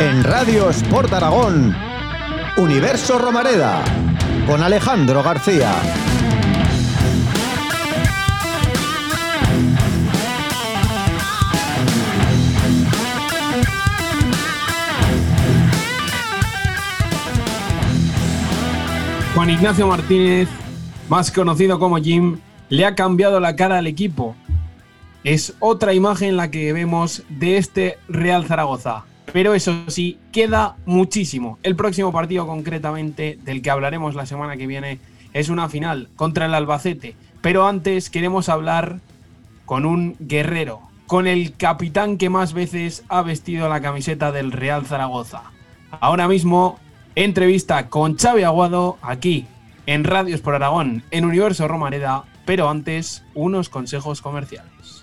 En Radio Sport Aragón, Universo Romareda, con Alejandro García. Juan Ignacio Martínez, más conocido como Jim, le ha cambiado la cara al equipo. Es otra imagen la que vemos de este Real Zaragoza. Pero eso sí, queda muchísimo. El próximo partido concretamente, del que hablaremos la semana que viene, es una final contra el Albacete. Pero antes queremos hablar con un guerrero, con el capitán que más veces ha vestido la camiseta del Real Zaragoza. Ahora mismo Entrevista con Xavi Aguado aquí en Radios por Aragón, en Universo Romareda, pero antes unos consejos comerciales.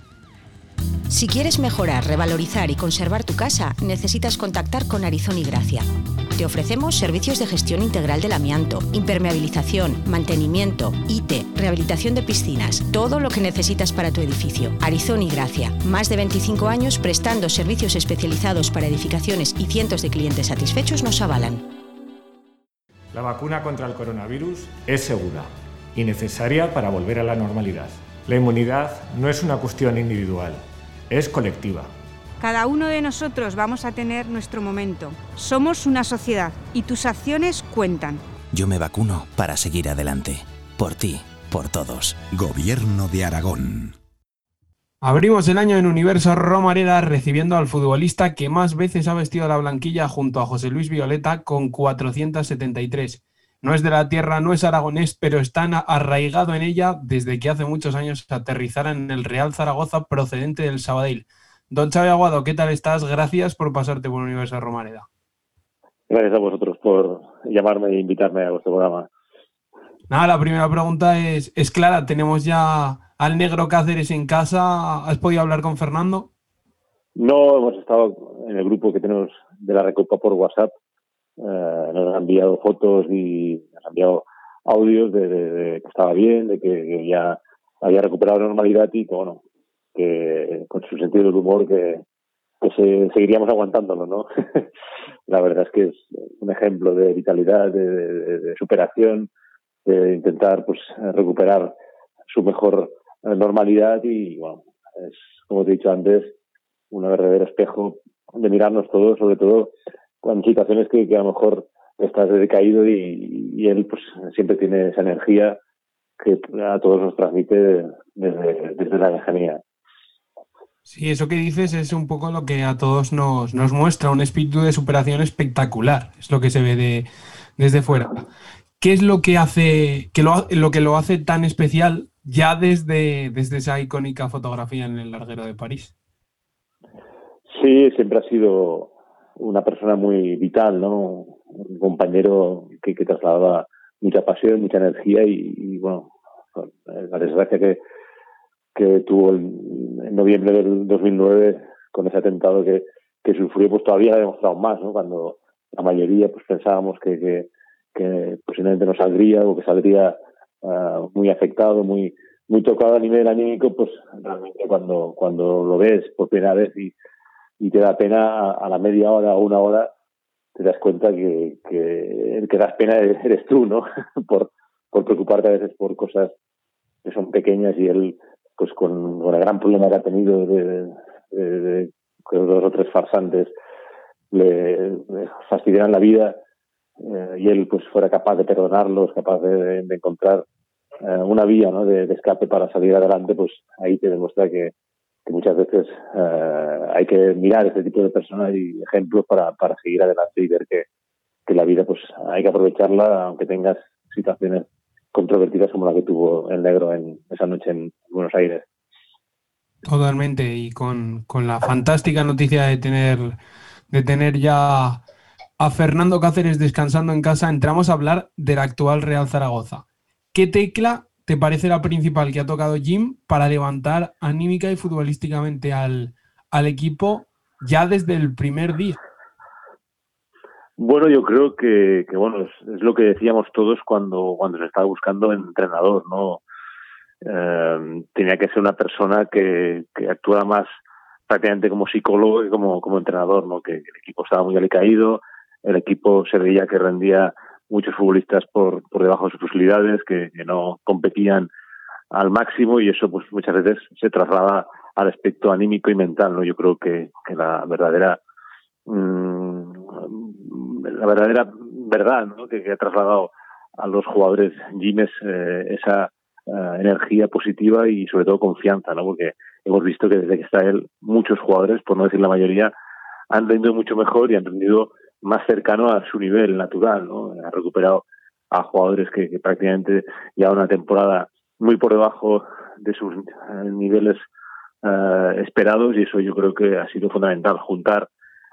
Si quieres mejorar, revalorizar y conservar tu casa, necesitas contactar con Arizón y Gracia. Te ofrecemos servicios de gestión integral del amianto, impermeabilización, mantenimiento, IT, rehabilitación de piscinas, todo lo que necesitas para tu edificio. Arizón y Gracia, más de 25 años prestando servicios especializados para edificaciones y cientos de clientes satisfechos nos avalan. La vacuna contra el coronavirus es segura y necesaria para volver a la normalidad. La inmunidad no es una cuestión individual, es colectiva. Cada uno de nosotros vamos a tener nuestro momento. Somos una sociedad y tus acciones cuentan. Yo me vacuno para seguir adelante. Por ti, por todos. Gobierno de Aragón. Abrimos el año en Universo Romareda recibiendo al futbolista que más veces ha vestido la blanquilla junto a José Luis Violeta con 473. No es de la tierra, no es aragonés, pero está arraigado en ella desde que hace muchos años aterrizara en el Real Zaragoza procedente del Sabadell. Don Xavi Aguado, ¿qué tal estás? Gracias por pasarte por Universo Romareda. Gracias a vosotros por llamarme e invitarme a vuestro programa. Nada, la primera pregunta es, es clara. Tenemos ya al negro Cáceres en casa. ¿Has podido hablar con Fernando? No, hemos estado en el grupo que tenemos de la Recopa por WhatsApp. Eh, nos han enviado fotos y nos han enviado audios de, que estaba bien, de que, ya había recuperado normalidad y que, bueno, que con su sentido del humor que, se, seguiríamos aguantándolo, ¿no? la verdad es que es un ejemplo de vitalidad, de, superación, de intentar pues recuperar su mejor normalidad y, bueno, es, como te he dicho antes, un verdadero espejo de mirarnos todos, sobre todo con situaciones que, a lo mejor estás decaído y, y él pues siempre tiene esa energía que a todos nos transmite desde, desde la lejanía. Sí, eso que dices es un poco lo que a todos nos, nos muestra, un espíritu de superación espectacular, es lo que se ve de, desde fuera. ¿Qué es lo que hace, que lo, lo que lo hace tan especial ya desde, desde esa icónica fotografía en el larguero de París. Sí, siempre ha sido una persona muy vital, ¿no? Un compañero que, trasladaba mucha pasión, mucha energía y, bueno, la desgracia que, que tuvo en, noviembre del 2009 con ese atentado que, que sufrió, pues todavía ha demostrado más, ¿no? Cuando la mayoría pues pensábamos que, que, posiblemente no saldría o que saldría Ah, muy afectado, muy muy tocado a nivel anímico, pues realmente cuando cuando lo ves por primera vez y, y te da pena a, la media hora o una hora, te das cuenta que, que el que das pena eres tú, ¿no? por, por preocuparte a veces por cosas que son pequeñas y él, pues con, con el gran problema que ha tenido de, que dos o tres farsantes le, le la vida eh, y él pues fuera capaz de perdonarlos, capaz de, de encontrar eh, una vía ¿no? de, escape para salir adelante, pues ahí te demuestra que, muchas veces eh, hay que mirar este tipo de personas y ejemplos para, para seguir adelante y ver que, que la vida pues hay que aprovecharla aunque tengas situaciones controvertidas como la que tuvo el negro en esa noche en Buenos Aires. Totalmente, y con, con la fantástica noticia de tener, de tener ya a Fernando Cáceres descansando en casa, entramos a hablar del actual Real Zaragoza. ¿Qué tecla te parece la principal que ha tocado Jim para levantar anímica y futbolísticamente al, al equipo ya desde el primer día? Bueno, yo creo que, bueno, es, lo que decíamos todos cuando, cuando se estaba buscando entrenador, ¿no? Eh, tenía que ser una persona que, que actuara más prácticamente como psicólogo y como, como entrenador, ¿no? que el equipo estaba muy alicaído, el equipo se veía que rendía muchos futbolistas por, por debajo de sus posibilidades, que, no competían al máximo y eso pues muchas veces se traslada al aspecto anímico y mental, ¿no? Yo creo que, que la verdadera mmm, la verdadera verdad ¿no? que, ha trasladado a los jugadores Jiménez eh, esa eh, energía positiva y sobre todo confianza, ¿no? Porque hemos visto que desde que está él, muchos jugadores, por no decir la mayoría, han rendido mucho mejor y han rendido más cercano a su nivel natural, ¿no? Ha recuperado a jugadores que, prácticamente llevan una temporada muy por debajo de sus eh, niveles eh, esperados y eso yo creo que ha sido fundamental, juntar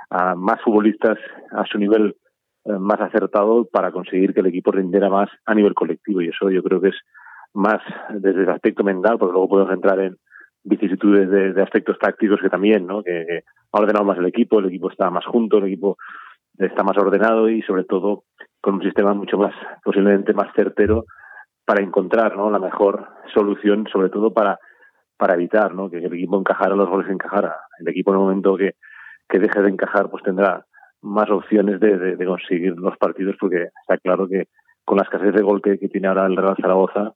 a más futbolistas a su nivel eh, más acertado para conseguir que el equipo rindiera más a nivel colectivo y eso yo creo que es más desde el aspecto mental, porque luego podemos entrar en vicisitudes de, aspectos tácticos que también, ¿no? Que, que, ha ordenado más el equipo, el equipo está más junto, el equipo está más ordenado y sobre todo con un sistema mucho más, posiblemente más certero para encontrar ¿no? la mejor solución, sobre todo para, para evitar ¿no? que el equipo encajara los goles encajara. El equipo en el momento que, que deje de encajar pues tendrá más opciones de, conseguir los partidos porque está claro que con la escasez de gol que, que, tiene ahora el Real Zaragoza,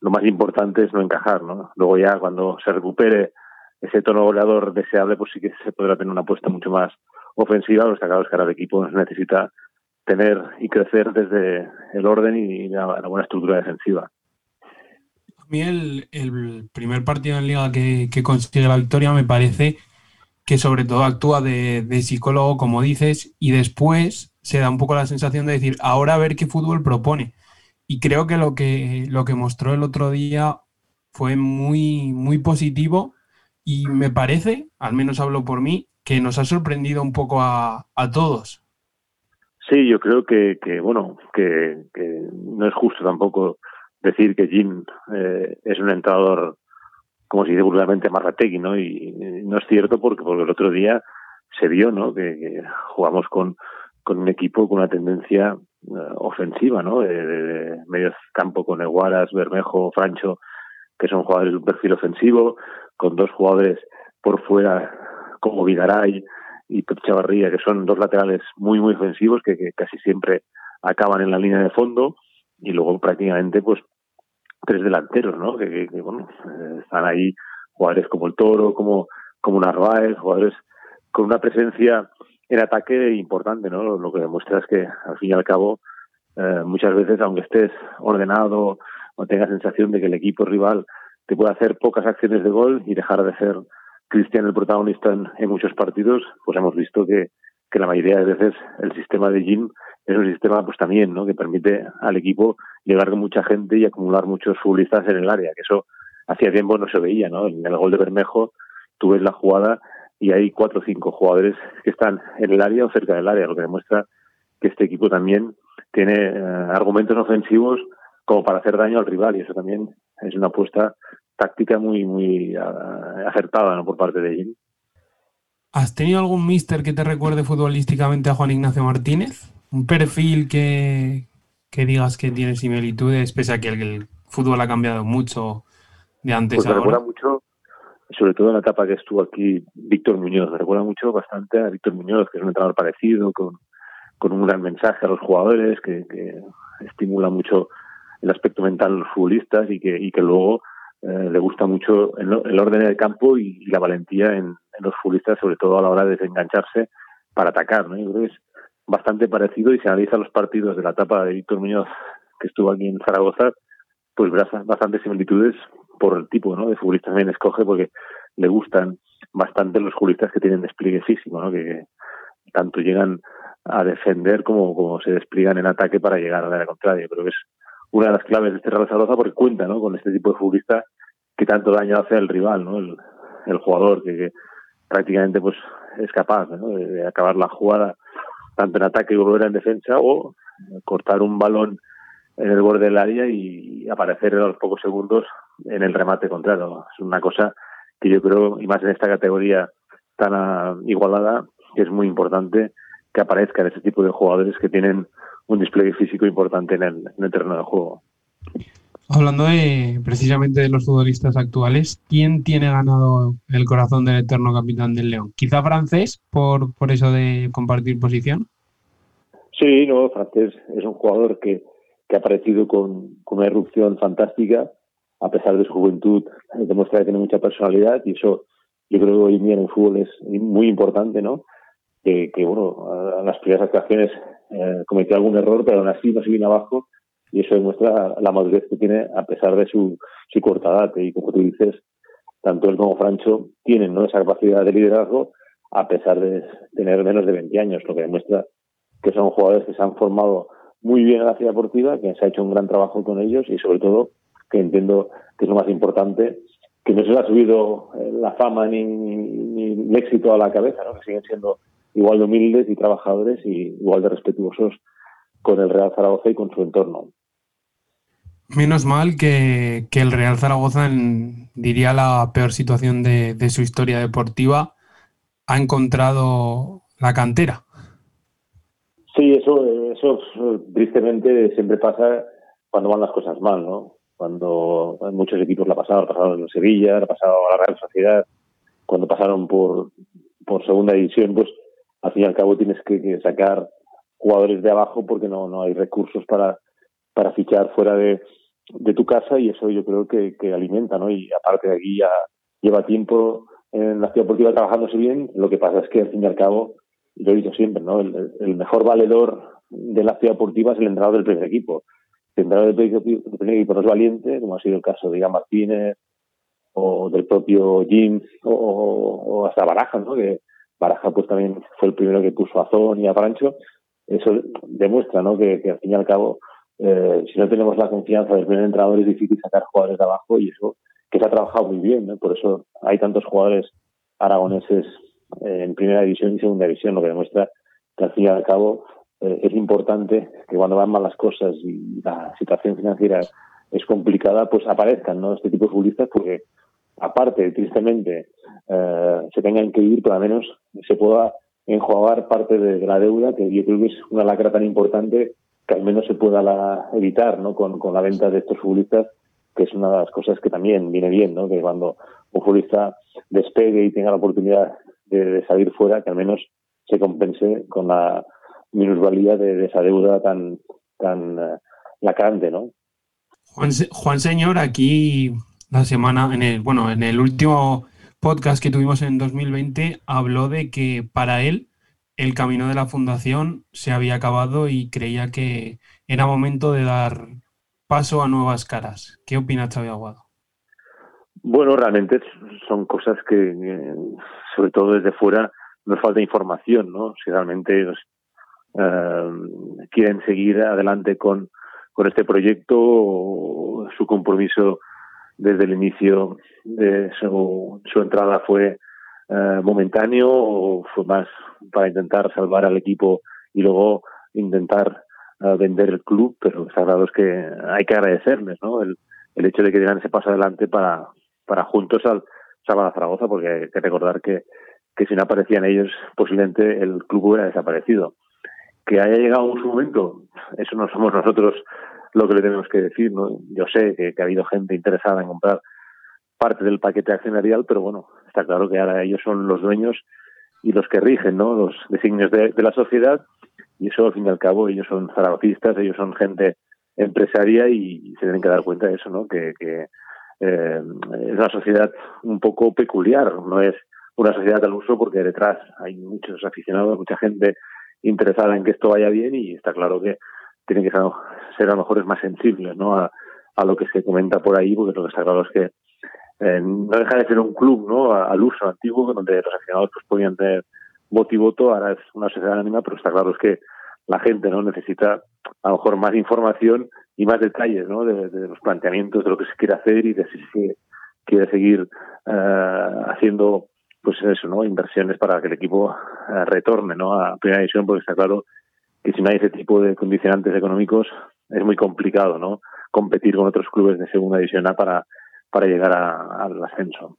lo más importante es no encajar. ¿no? Luego ya cuando se recupere ese tono goleador deseable, pues sí que se podrá tener una apuesta mucho más ofensiva, los claro es que ahora el equipo necesita tener y crecer desde el orden y la, buena estructura defensiva. A mí el, primer partido en Liga que, consigue la victoria me parece que sobre todo actúa de, psicólogo, como dices, y después se da un poco la sensación de decir, ahora a ver qué fútbol propone. Y creo que lo que, lo que mostró el otro día fue muy, muy positivo y me parece, al menos hablo por mí, que nos ha sorprendido un poco a, a todos. Sí, yo creo que, que bueno, que, que, no es justo tampoco decir que Jim eh, es un entrenador, como si dice vulgarmente, marrategui, ¿no? Y, no es cierto porque, porque el otro día se vio, ¿no? Que, jugamos con, con un equipo con una tendencia eh, ofensiva, ¿no? De, de, medio campo con Eguaras, Bermejo, Francho, que son jugadores de un perfil ofensivo, con dos jugadores por fuera como Vidaray y Pep Chavarría, que son dos laterales muy, muy ofensivos que, casi siempre acaban en la línea de fondo y luego prácticamente pues tres delanteros, ¿no? Que, bueno, eh, están ahí jugadores como el Toro, como, como Narváez, jugadores con una presencia en ataque importante, ¿no? Lo que demuestra es que al fin y al cabo eh, muchas veces, aunque estés ordenado o tengas sensación de que el equipo rival te puede hacer pocas acciones de gol y dejar de ser Cristian el protagonista en, muchos partidos, pues hemos visto que, la mayoría de veces el sistema de Jim es un sistema pues también, ¿no? que permite al equipo llegar con mucha gente y acumular muchos futbolistas en el área, que eso hacía tiempo no se veía, ¿no? En el gol de Bermejo tú ves la jugada y hay cuatro o cinco jugadores que están en el área o cerca del área, lo que demuestra que este equipo también tiene eh, argumentos ofensivos como para hacer daño al rival y eso también es una apuesta táctica muy muy ah, acertada ¿no? por parte de Jim. ¿Has tenido algún mister que te recuerde futbolísticamente a Juan Ignacio Martínez? ¿Un perfil que, que digas que tiene similitudes, pese a que el, fútbol ha cambiado mucho de antes pues me recuerda mucho, sobre todo en la etapa que estuvo aquí Víctor Muñoz, me recuerda mucho bastante a Víctor Muñoz, que es un entrenador parecido, con, con un gran mensaje a los jugadores, que, que estimula mucho el aspecto mental de los futbolistas y que, y que luego eh, le gusta mucho el, orden del campo y, la valentía en, los futbolistas, sobre todo a la hora de desengancharse para atacar. ¿no? Yo creo que es bastante parecido y se analiza los partidos de la etapa de Víctor Muñoz, que estuvo aquí en Zaragoza, pues verás bastantes similitudes por el tipo ¿no? de futbolistas también escoge, porque le gustan bastante los futbolistas que tienen despliegue físico, ¿no? que, tanto llegan a defender como, como se despliegan en ataque para llegar a la contraria. Pero es una de las claves de este Real Zaragoza porque cuenta ¿no? con este tipo de futbolista que tanto daño hace al rival, ¿no? el, el jugador que, prácticamente pues es capaz de, acabar la jugada tanto en ataque como en defensa o cortar un balón en el borde del área y aparecer a los pocos segundos en el remate contrario. Es una cosa que yo creo, y más en esta categoría tan ah, igualada, que es muy importante que aparezcan ese tipo de jugadores que tienen un despliegue físico importante en el, terreno de juego. Hablando de precisamente de los futbolistas actuales, ¿quién tiene ganado el corazón del eterno capitán del León? ¿Quizá francés por, por eso de compartir posición? Sí, no, francés es un jugador que, que ha aparecido con, con una erupción fantástica, a pesar de su juventud, demuestra que tiene mucha personalidad y eso yo creo que hoy en día en el fútbol es muy importante, ¿no? Que, que bueno, a las primeras actuaciones eh, cometió algún error, pero aún así no se viene abajo y eso demuestra la madurez que tiene a pesar de su, su corta edad. Y como tú dices, tanto él como Francho tienen ¿no? esa capacidad de liderazgo a pesar de tener menos de 20 años, lo que demuestra que son jugadores que se han formado muy bien en la ciudad deportiva, que se ha hecho un gran trabajo con ellos y sobre todo que entiendo que es lo más importante, que no se les ha subido eh, la fama ni, ni, el éxito a la cabeza, ¿no? que siguen siendo igual de humildes y trabajadores y igual de respetuosos con el Real Zaragoza y con su entorno. Menos mal que, que el Real Zaragoza, en, diría la peor situación de, de, su historia deportiva, ha encontrado la cantera. Sí, eso, eso tristemente siempre pasa cuando van las cosas mal, ¿no? Cuando muchos equipos la pasaron, pasaron en Sevilla, la pasado a la Real Sociedad, cuando pasaron por, por segunda división, pues al fin y al cabo tienes que, que sacar jugadores de abajo porque no, no hay recursos para, para fichar fuera de, de tu casa y eso yo creo que, que alimenta, ¿no? Y aparte de aquí ya lleva tiempo en la ciudad deportiva trabajándose bien, lo que pasa es que al fin y al cabo, lo he dicho siempre, ¿no? El, el mejor valedor de la ciudad deportiva es el entrenador del primer equipo. El entrenador del primer equipo no es valiente, como ha sido el caso de Iván Martínez o del propio Jim o, o, hasta Baraja, ¿no? Que Baraja pues también fue el primero que puso a Zon y a Francho. Eso demuestra, ¿no? Que, que al fin y al cabo eh, si no tenemos la confianza del primer entrenador es difícil sacar jugadores de abajo y eso que se ha trabajado muy bien, ¿no? por eso hay tantos jugadores aragoneses eh, en primera división y segunda división, lo que demuestra que al fin y al cabo eh, es importante que cuando van mal las cosas y la situación financiera es complicada, pues aparezcan ¿no? este tipo de futbolistas porque aparte, tristemente, eh, se tengan que ir, pero al menos se pueda enjuagar parte de la deuda, que yo creo que es una lacra tan importante que al menos se pueda evitar ¿no? Con, la venta de estos futbolistas, que es una de las cosas que también viene bien, ¿no? que cuando un futbolista despegue y tenga la oportunidad de, salir fuera, que al menos se compense con la minusvalía de, de esa deuda tan, tan uh, lacrante. ¿no? Juan, Juan Señor, aquí la semana, en el, bueno, en el último podcast que tuvimos en 2020, habló de que para él el camino de la fundación se había acabado y creía que era momento de dar paso a nuevas caras. ¿Qué opina Xavi Aguado? Bueno, realmente son cosas que, eh, sobre todo desde fuera, nos falta información, ¿no? Si realmente eh, quieren seguir adelante con, con este proyecto, su compromiso desde el inicio de su, entrada fue eh, momentáneo o fue más para intentar salvar al equipo y luego intentar uh, vender el club, pero está claro es que hay que agradecerles ¿no? el, el hecho de que dieran ese paso adelante para, para juntos al a Zaragoza, porque hay que recordar que, que si no aparecían ellos, posiblemente el club hubiera desaparecido. Que haya llegado un momento, eso no somos nosotros lo que le tenemos que decir. ¿no? Yo sé que, ha habido gente interesada en comprar parte del paquete accionarial, pero bueno, está claro que ahora ellos son los dueños y los que rigen ¿no? los designios de, de, la sociedad y eso al fin y al cabo ellos son zaragocistas, ellos son gente empresaria y, se tienen que dar cuenta de eso, ¿no? que, que eh, es una sociedad un poco peculiar, no es una sociedad al uso porque detrás hay muchos aficionados, mucha gente interesada en que esto vaya bien y está claro que tienen que ser, a lo mejor más sensibles ¿no? a, lo que se comenta por ahí porque lo que está claro es que eh, no deja de ser un club ¿no? al uso antiguo donde los aficionados pues podían tener voto y voto, ahora es una sociedad anónima, pero está claro es que la gente no necesita a lo mejor más información y más detalles ¿no? de, los planteamientos de lo que se quiere hacer y de si se quiere seguir uh, haciendo pues eso, ¿no? inversiones para que el equipo uh, retorne ¿no? a primera división, porque está claro que si no hay ese tipo de condicionantes económicos es muy complicado ¿no? competir con otros clubes de segunda división A para para llegar a, al ascenso.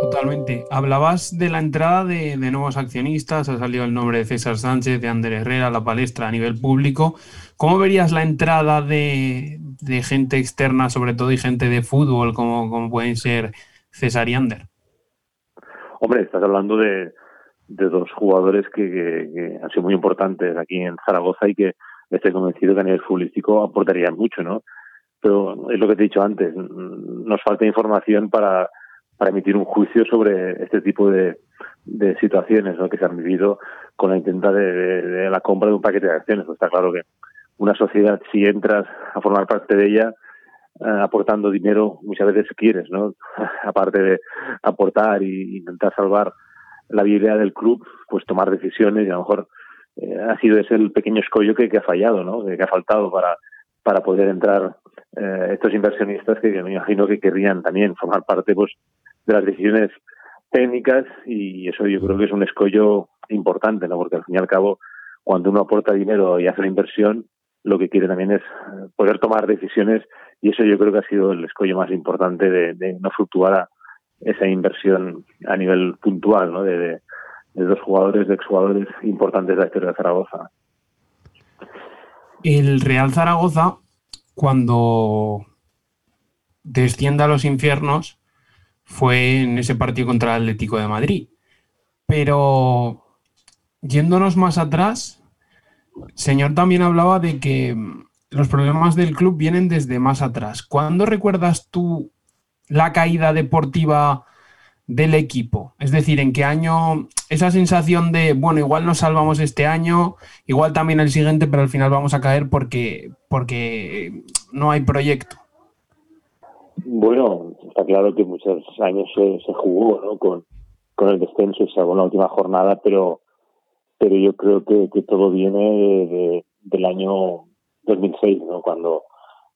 Totalmente. Hablabas de la entrada de, nuevos accionistas, ha salido el nombre de César Sánchez, de Ander Herrera, la palestra a nivel público. ¿Cómo verías la entrada de, gente externa, sobre todo, y gente de fútbol, como, como pueden ser César y Ander? Hombre, estás hablando de, dos jugadores que, han sido muy importantes aquí en Zaragoza y que estoy convencido que a nivel futbolístico aportarían mucho, ¿no? Pero es lo que te he dicho antes, nos falta información para para emitir un juicio sobre este tipo de, de situaciones ¿no? que se han vivido con la intenta de, la compra de un paquete de acciones. Pues está claro que una sociedad, si entras a formar parte de ella, eh, aportando dinero, muchas veces quieres, ¿no? Aparte de aportar e intentar salvar la vida del club, pues tomar decisiones y a lo mejor eh, ha sido ese el pequeño escollo que, que ha fallado, ¿no? Que, ha faltado para, para poder entrar eh, estos inversionistas que, que, me imagino que querrían también formar parte, pues, de las decisiones técnicas y eso yo creo que es un escollo importante, ¿no? Porque al fin y al cabo, cuando uno aporta dinero y hace la inversión, lo que quiere también es eh, poder tomar decisiones y eso yo creo que ha sido el escollo más importante de, no fluctuar esa inversión a nivel puntual, ¿no? De, de, dos jugadores, de exjugadores importantes de la historia de Zaragoza. El Real Zaragoza, cuando descienda a los infiernos, fue en ese partido contra el Atlético de Madrid. Pero yéndonos más atrás, señor también hablaba de que los problemas del club vienen desde más atrás. ¿Cuándo recuerdas tú la caída deportiva del equipo? Es decir, ¿en qué año esa sensación de, bueno, igual nos salvamos este año, igual también el siguiente, pero al final vamos a caer porque, porque no hay proyecto? Bueno, está claro que muchos años se, se jugó ¿no? con, con el descenso y salvo la última jornada, pero pero yo creo que, que todo viene de, del año 2006, ¿no? cuando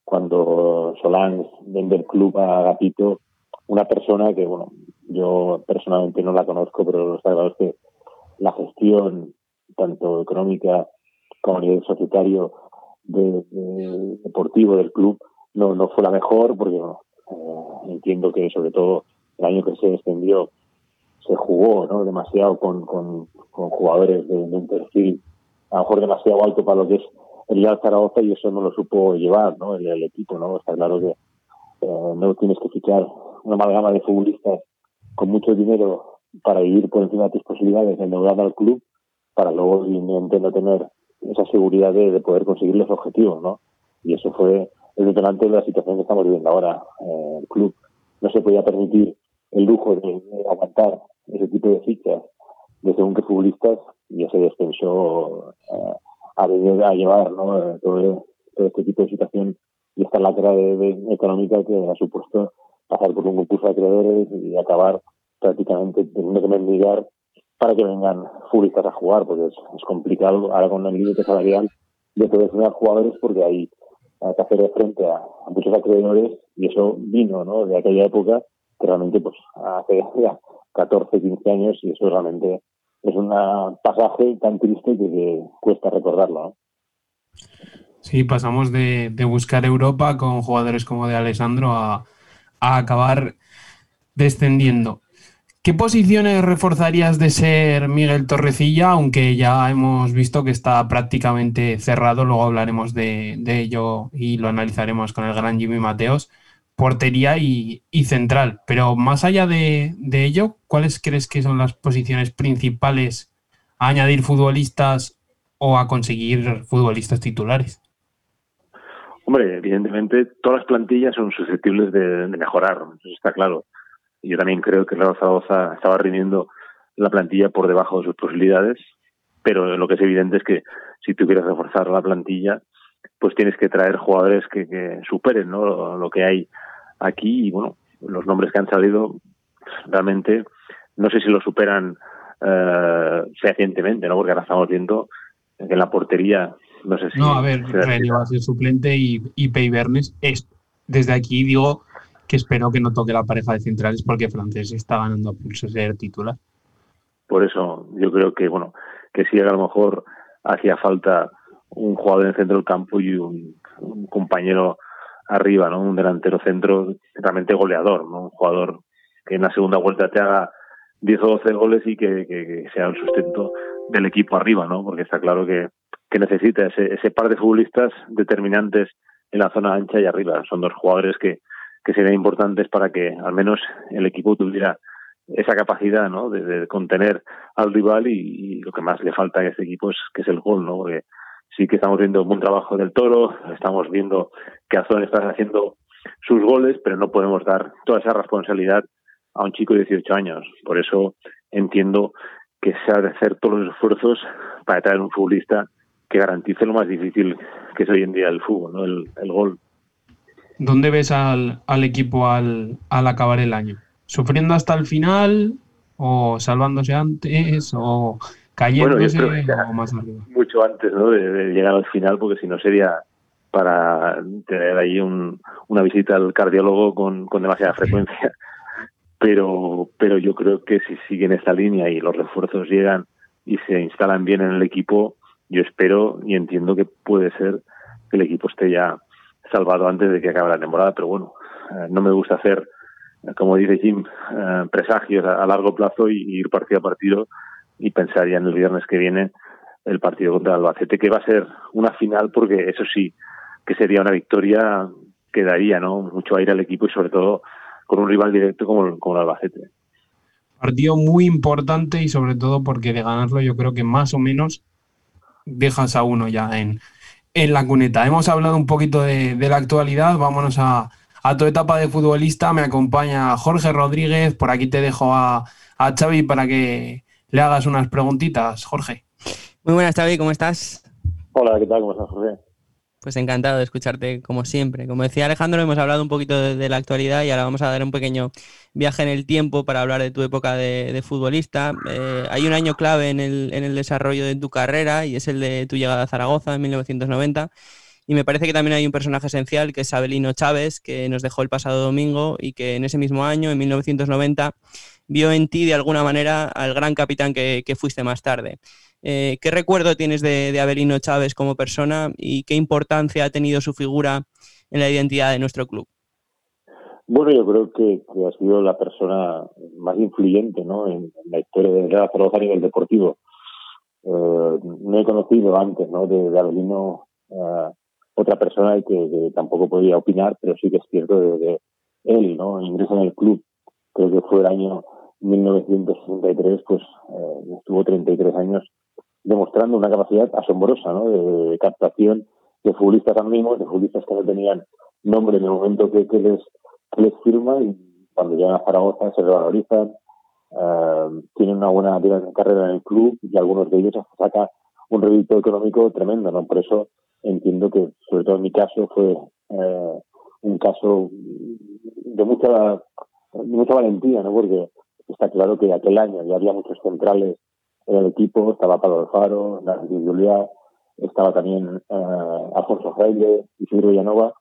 cuando Solán vende el club a Agapito, una persona que, bueno, yo personalmente no la conozco, pero lo está es que la gestión, tanto económica como a nivel societario, de, deportivo del club, no, no fue la mejor, porque eh, entiendo que sobre todo el año que se extendió se jugó ¿no? demasiado con, con, jugadores de, un perfil a lo mejor demasiado alto para lo que es el Real Zaragoza y eso no lo supo llevar ¿no? el, equipo. no Está claro que eh, no tienes que fichar una amalgama de futbolistas con mucho dinero para vivir por encima de tus posibilidades, endeudar al club, para luego evidentemente no tener esa seguridad de, de poder conseguir los objetivos. ¿no? Y eso fue es detonante de la situación que estamos viviendo ahora. Eh, el club no se podía permitir el lujo de, aguantar ese tipo de fichas de según qué futbolistas y ese descenso eh, a, a llevar ¿no? todo, este tipo de situación y esta lacra de, económica que ha supuesto pasar por un concurso de acreedores y acabar prácticamente teniendo que mendigar para que vengan futbolistas a jugar, porque es, es complicado ahora con el límite salarial de poder tener jugadores porque hay que hacer frente a, muchos acreedores y eso vino ¿no? de aquella época que realmente pues hace ya 14, 15 años y eso realmente es un pasaje tan triste que, cuesta recordarlo. Sí, pasamos de, de, buscar Europa con jugadores como de Alessandro a, a acabar descendiendo. ¿Qué posiciones reforzarías de ser Miguel Torrecilla? Aunque ya hemos visto que está prácticamente cerrado, luego hablaremos de, ello y lo analizaremos con el gran Jimmy Mateos, portería y, central. Pero más allá de, ello, ¿cuáles crees que son las posiciones principales a añadir futbolistas o a conseguir futbolistas titulares? Hombre, evidentemente todas las plantillas son susceptibles de, mejorar, eso está claro yo también creo que Real Zaragoza estaba rindiendo la plantilla por debajo de sus posibilidades, pero lo que es evidente es que si tú quieres reforzar la plantilla, pues tienes que traer jugadores que, superen lo, que hay aquí y bueno, los nombres que han salido realmente no sé si lo superan eh, fehacientemente, ¿no? Porque ahora estamos viendo que en la portería no sé si... No, a ver, Reni va a ser suplente y, y Pei Bernes es, desde aquí digo que espero que no toque la pareja de centrales porque Francés está ganando a pulso ser titular. Por eso yo creo que, bueno, que si a lo mejor hacía falta un jugador en el centro del campo y un, compañero arriba, ¿no? Un delantero centro realmente goleador, ¿no? Un jugador que en la segunda vuelta te haga 10 o 12 goles y que, sea el sustento del equipo arriba, ¿no? Porque está claro que, que necesita ese, ese par de futbolistas determinantes en la zona ancha y arriba. Son dos jugadores que, que serían importantes para que al menos el equipo tuviera esa capacidad ¿no? de, contener al rival y, lo que más le falta a este equipo es que es el gol, ¿no? Porque sí que estamos viendo un buen trabajo del Toro, estamos viendo que Azón está haciendo sus goles, pero no podemos dar toda esa responsabilidad a un chico de 18 años. Por eso entiendo que se ha de hacer todos los esfuerzos para traer un futbolista que garantice lo más difícil que es hoy en día el fútbol, ¿no? el, el gol. ¿Dónde ves al, al equipo al, al acabar el año? ¿Sufriendo hasta el final o salvándose antes o cayéndose o más arriba? Mucho antes ¿no? de, llegar al final porque si no sería para tener ahí un, una visita al cardiólogo con, con demasiada frecuencia. Pero, pero yo creo que si siguen esta línea y los refuerzos llegan y se instalan bien en el equipo, yo espero y entiendo que puede ser que el equipo esté ya salvado antes de que acabe la temporada, pero bueno, eh, no me gusta hacer, como dice Jim, eh, presagios a, largo plazo y, ir partido a partido y pensar ya en el viernes que viene el partido contra Albacete, que va a ser una final porque eso sí, que sería una victoria que daría ¿no? mucho aire al equipo y sobre todo con un rival directo como, como el Albacete. Partido muy importante y sobre todo porque de ganarlo yo creo que más o menos dejas a uno ya en, en la cuneta. Hemos hablado un poquito de, la actualidad, vámonos a, tu etapa de futbolista. Me acompaña Jorge Rodríguez, por aquí te dejo a, a Xavi para que le hagas unas preguntitas, Jorge. Muy buenas, Xavi, ¿cómo estás? Hola, ¿qué tal? ¿Cómo estás, Jorge? Pues encantado de escucharte como siempre. Como decía Alejandro, hemos hablado un poquito de, la actualidad y ahora vamos a dar un pequeño viaje en el tiempo para hablar de tu época de, futbolista. Eh, hay un año clave en el, en el desarrollo de tu carrera y es el de tu llegada a Zaragoza en 1990. Y me parece que también hay un personaje esencial que es Abelino Chávez, que nos dejó el pasado domingo y que en ese mismo año, en 1990, vio en ti de alguna manera al gran capitán que, que fuiste más tarde. Eh, ¿Qué recuerdo tienes de, de, Abelino Chávez como persona y qué importancia ha tenido su figura en la identidad de nuestro club? Bueno, yo creo que, ha sido la persona más influyente ¿no? en, la historia de la Zaragoza a nivel deportivo. Eh, no he conocido antes ¿no? de, de eh, otra persona y que, tampoco podía opinar, pero sí que es cierto de, él, ¿no? Ingreso en el club, creo que fue el año 1963, pues eh, estuvo 33 años demostrando una capacidad asombrosa ¿no? de, captación de futbolistas anónimos, de futbolistas que no tenían nombre en el momento que, les, les firma y cuando llegan a Zaragoza se revalorizan, uh, tienen una buena carrera en el club y algunos de ellos saca un rédito económico tremendo, ¿no? Por eso entiendo que, sobre todo en mi caso, fue uh, un caso de mucha, mucha valentía, ¿no? Porque está claro que aquel año ya había muchos centrales en el equipo, estaba Pablo Alfaro, Narcís Juliá, estaba también uh, Alfonso Fraile, Isidro Villanova,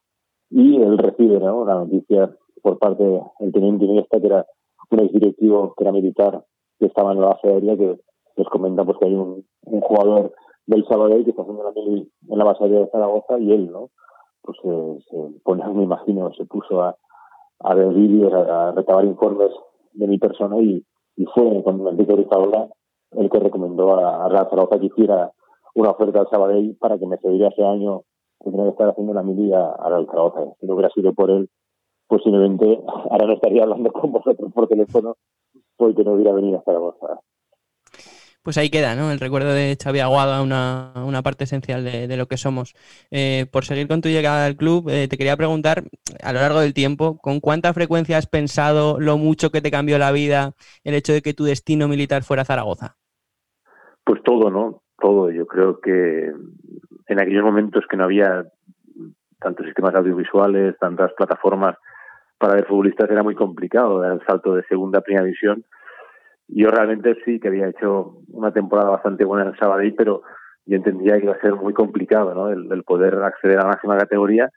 y él recibe ¿no? la noticia por parte del teniente Iniesta, que era un exdirectivo que era militar, que estaba en la base aérea, que les comenta pues que hay un, un jugador del Sabadell que está haciendo la mili en la base aérea de Zaragoza y él, ¿no? Pues se pone, me imagino, se puso a, a ver vídeos, a, a, recabar informes de mi persona y, y fue cuando Enrique Urizaola el que recomendó a, Real Zaragoza que hiciera una oferta al Sabadell para que me cediera ese año tenía que estar haciendo la mili a, Real Zaragoza. Si no hubiera sido por él, posiblemente ahora no estaría hablando con vosotros por teléfono porque no hubiera venido a Zaragoza. Pues ahí queda, ¿no? El recuerdo de Xavi Aguada, una, una parte esencial de, lo que somos. Eh, por seguir con tu llegada al club, eh, te quería preguntar, a lo largo del tiempo, ¿con cuánta frecuencia has pensado lo mucho que te cambió la vida el hecho de que tu destino militar fuera Zaragoza? Pues todo, ¿no? Todo. Yo creo que en aquellos momentos que no había tantos sistemas audiovisuales, tantas plataformas para ver futbolistas, era muy complicado dar el salto de segunda a primera división. Yo realmente sí que había hecho una temporada bastante buena en el Sabadell, pero yo entendía que iba a ser muy complicado, ¿no? El, poder acceder a la máxima categoría.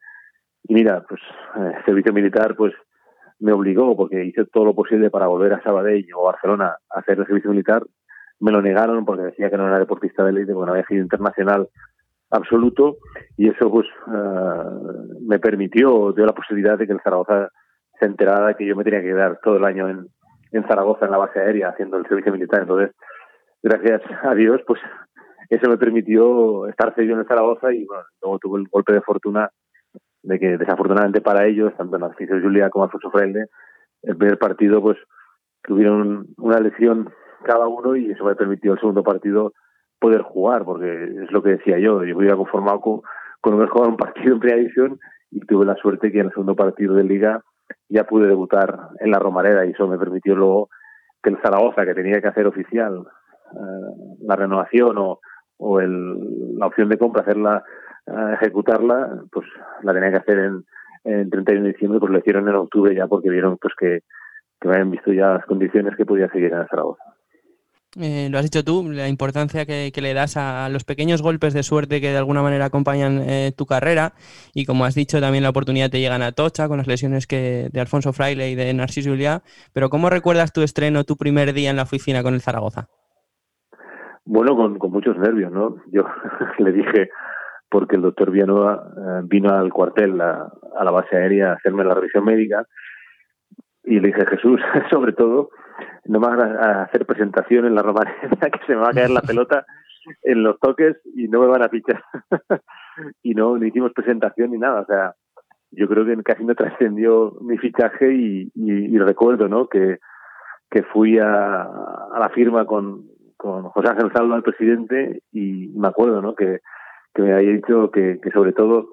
Y mira, pues el eh, servicio militar, pues me obligó, porque hice todo lo posible para volver a Sabadell o Barcelona a hacer el servicio militar, me lo negaron porque decía que no era deportista de élite, porque no había sido internacional absoluto y eso pues uh, me permitió, dio la posibilidad de que el Zaragoza se enteraba de que yo me tenía que quedar todo el año en, en Zaragoza, en la base aérea, haciendo el servicio militar. Entonces, gracias a Dios, pues eso me permitió estar cedido en Zaragoza y bueno, luego tuve el golpe de fortuna de que desafortunadamente para ellos, tanto en Narciso Julia como Alfonso Fraile, el primer partido pues tuvieron una lesión cada uno y eso me permitió el segundo partido poder jugar, porque es lo que decía yo, yo hubiera conformado con, con haber jugado un partido en primera división y tuve la suerte que en el segundo partido de liga ya pude debutar en la Romareda y eso me permitió luego que el Zaragoza, que tenía que hacer oficial eh, la renovación o, o el, la opción de compra, hacerla, eh, ejecutarla, pues la tenía que hacer en, en 31 de diciembre, pues lo hicieron en octubre ya porque vieron pues que, que me habían visto ya las condiciones que podía seguir en el Zaragoza. Eh, lo has dicho tú, la importancia que, le das a los pequeños golpes de suerte que de alguna manera acompañan eh, tu carrera y como has dicho también la oportunidad te llegan a Tocha con las lesiones que de Alfonso Fraile y de Narciso Juliá, pero ¿cómo recuerdas tu estreno, tu primer día en la oficina con el Zaragoza? Bueno, con, con muchos nervios, ¿no? Yo le dije, porque el doctor Villanueva eh, vino al cuartel, a, a la base aérea, a hacerme la revisión médica y le dije, Jesús, sobre todo, no me van a hacer presentación en la romareda, que se me va a caer la pelota en los toques y no me van a fichar. y no, no hicimos presentación ni nada. O sea, yo creo que casi no trascendió mi fichaje y, y, recuerdo, ¿no? Que, que fui a, a la firma con, con José Ángel Salva, el presidente, y me acuerdo, ¿no? Que, que me había dicho que, que sobre todo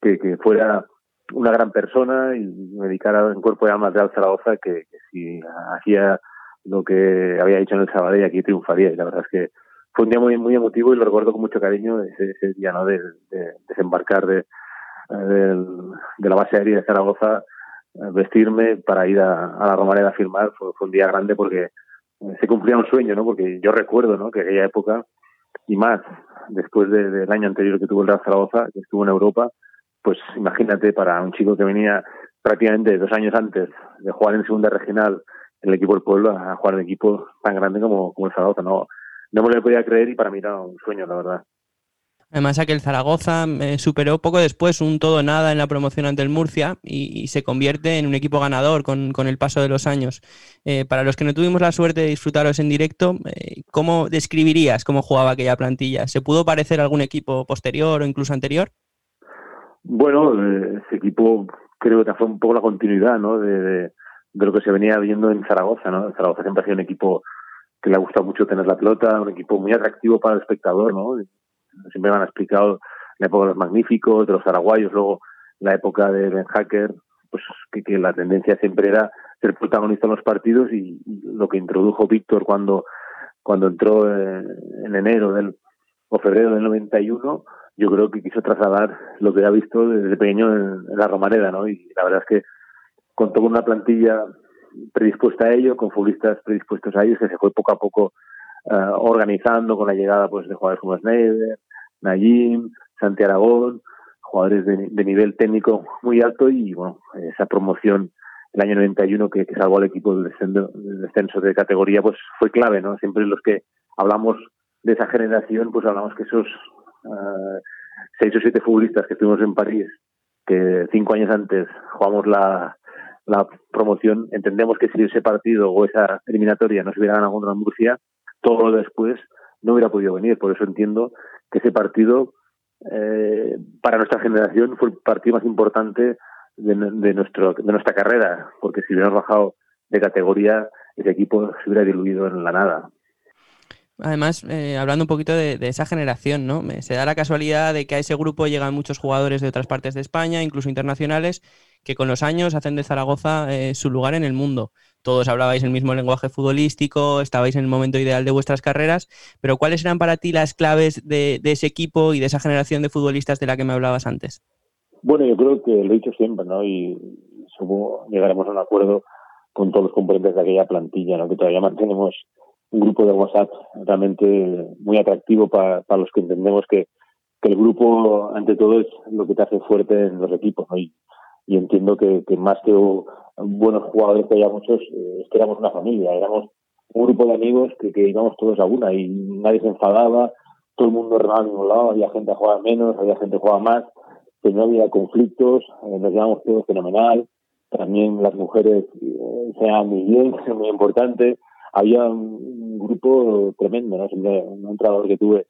que, que fuera una gran persona y me dedicara en cuerpo y alma de Zaragoza que, que si hacía lo que había dicho en el Sabadell aquí triunfaría. Y la verdad es que fue un día muy muy emotivo y lo recuerdo con mucho cariño ese, ese día no de, de desembarcar de, de, de, la base aérea de Zaragoza vestirme para ir a, a la Romareda a filmar fue, fue, un día grande porque se cumplía un sueño no porque yo recuerdo no que aquella época y más después de, del año anterior que tuvo el Real Zaragoza que estuvo en Europa pues imagínate para un chico que venía prácticamente dos años antes de jugar en segunda regional en el equipo del pueblo a jugar en un equipo tan grande como, como el Zaragoza. No, no me lo podía creer y para mí era un sueño, la verdad. Además, aquel Zaragoza eh, superó poco después un todo nada en la promoción ante el Murcia y, se convierte en un equipo ganador con, con el paso de los años. Eh, para los que no tuvimos la suerte de disfrutaros en directo, eh, ¿cómo describirías cómo jugaba aquella plantilla? ¿Se pudo parecer algún equipo posterior o incluso anterior? Bueno, eh, ese equipo creo que fue un poco la continuidad ¿no? de, lo que se venía viendo en Zaragoza. ¿no? Zaragoza siempre ha sido un equipo que le ha gustado mucho tener la pelota, un equipo muy atractivo para el espectador. ¿no? Siempre me han explicado la época de los magníficos, de los araguayos, luego la época de Ben Hacker, pues que, la tendencia siempre era ser protagonista en los partidos y, lo que introdujo Víctor cuando, cuando entró en, en enero del, o febrero del 91 yo creo que quiso trasladar lo que ha visto desde pequeño en, la Romareda, ¿no? Y la verdad es que contó con una plantilla predispuesta a ello, con futbolistas predispuestos a ello, que se fue poco a poco uh, organizando con la llegada pues de jugadores como Schneider, Nayim, Santi Aragón, jugadores de, de, nivel técnico muy alto y bueno, esa promoción el año 91 que, que salvó al equipo del descenso, del descenso de categoría pues fue clave, ¿no? Siempre los que hablamos de esa generación pues hablamos que esos uh, seis o siete futbolistas que estuvimos en París, que cinco años antes jugamos la, promoción, entendemos que si ese partido o esa eliminatoria no se hubiera ganado contra Murcia, todo lo después no hubiera podido venir. Por eso entiendo que ese partido, eh, para nuestra generación, fue el partido más importante de, de, nuestro, de nuestra carrera, porque si hubiéramos bajado de categoría, ese equipo se hubiera diluido en la nada. Además, eh, hablando un poquito de, esa generación, ¿no? Se da la casualidad de que a ese grupo llegan muchos jugadores de otras partes de España, incluso internacionales, que con los años hacen de Zaragoza eh, su lugar en el mundo. Todos hablabais el mismo lenguaje futbolístico, estabais en el momento ideal de vuestras carreras, pero ¿cuáles eran para ti las claves de, de ese equipo y de esa generación de futbolistas de la que me hablabas antes? Bueno, yo creo que lo he dicho siempre, ¿no? Y supongo llegaremos a un acuerdo con todos los componentes de aquella plantilla, ¿no? Que todavía mantenemos un grupo de WhatsApp realmente muy atractivo para, para los que entendemos que, que, el grupo, ante todo, es lo que te hace fuerte en los equipos. ¿no? Y, y, entiendo que, que, más que buenos jugadores que había muchos, eh, es que éramos una familia, éramos un grupo de amigos que, que íbamos todos a una y nadie se enfadaba, todo el mundo remaba al mismo lado, había gente que jugaba menos, había gente que jugaba más, que no había conflictos, eh, nos llevamos todos fenomenal, también las mujeres eh, sean muy bien, muy importante. Había un, grupo tremendo, ¿no? Un entrenador que tuve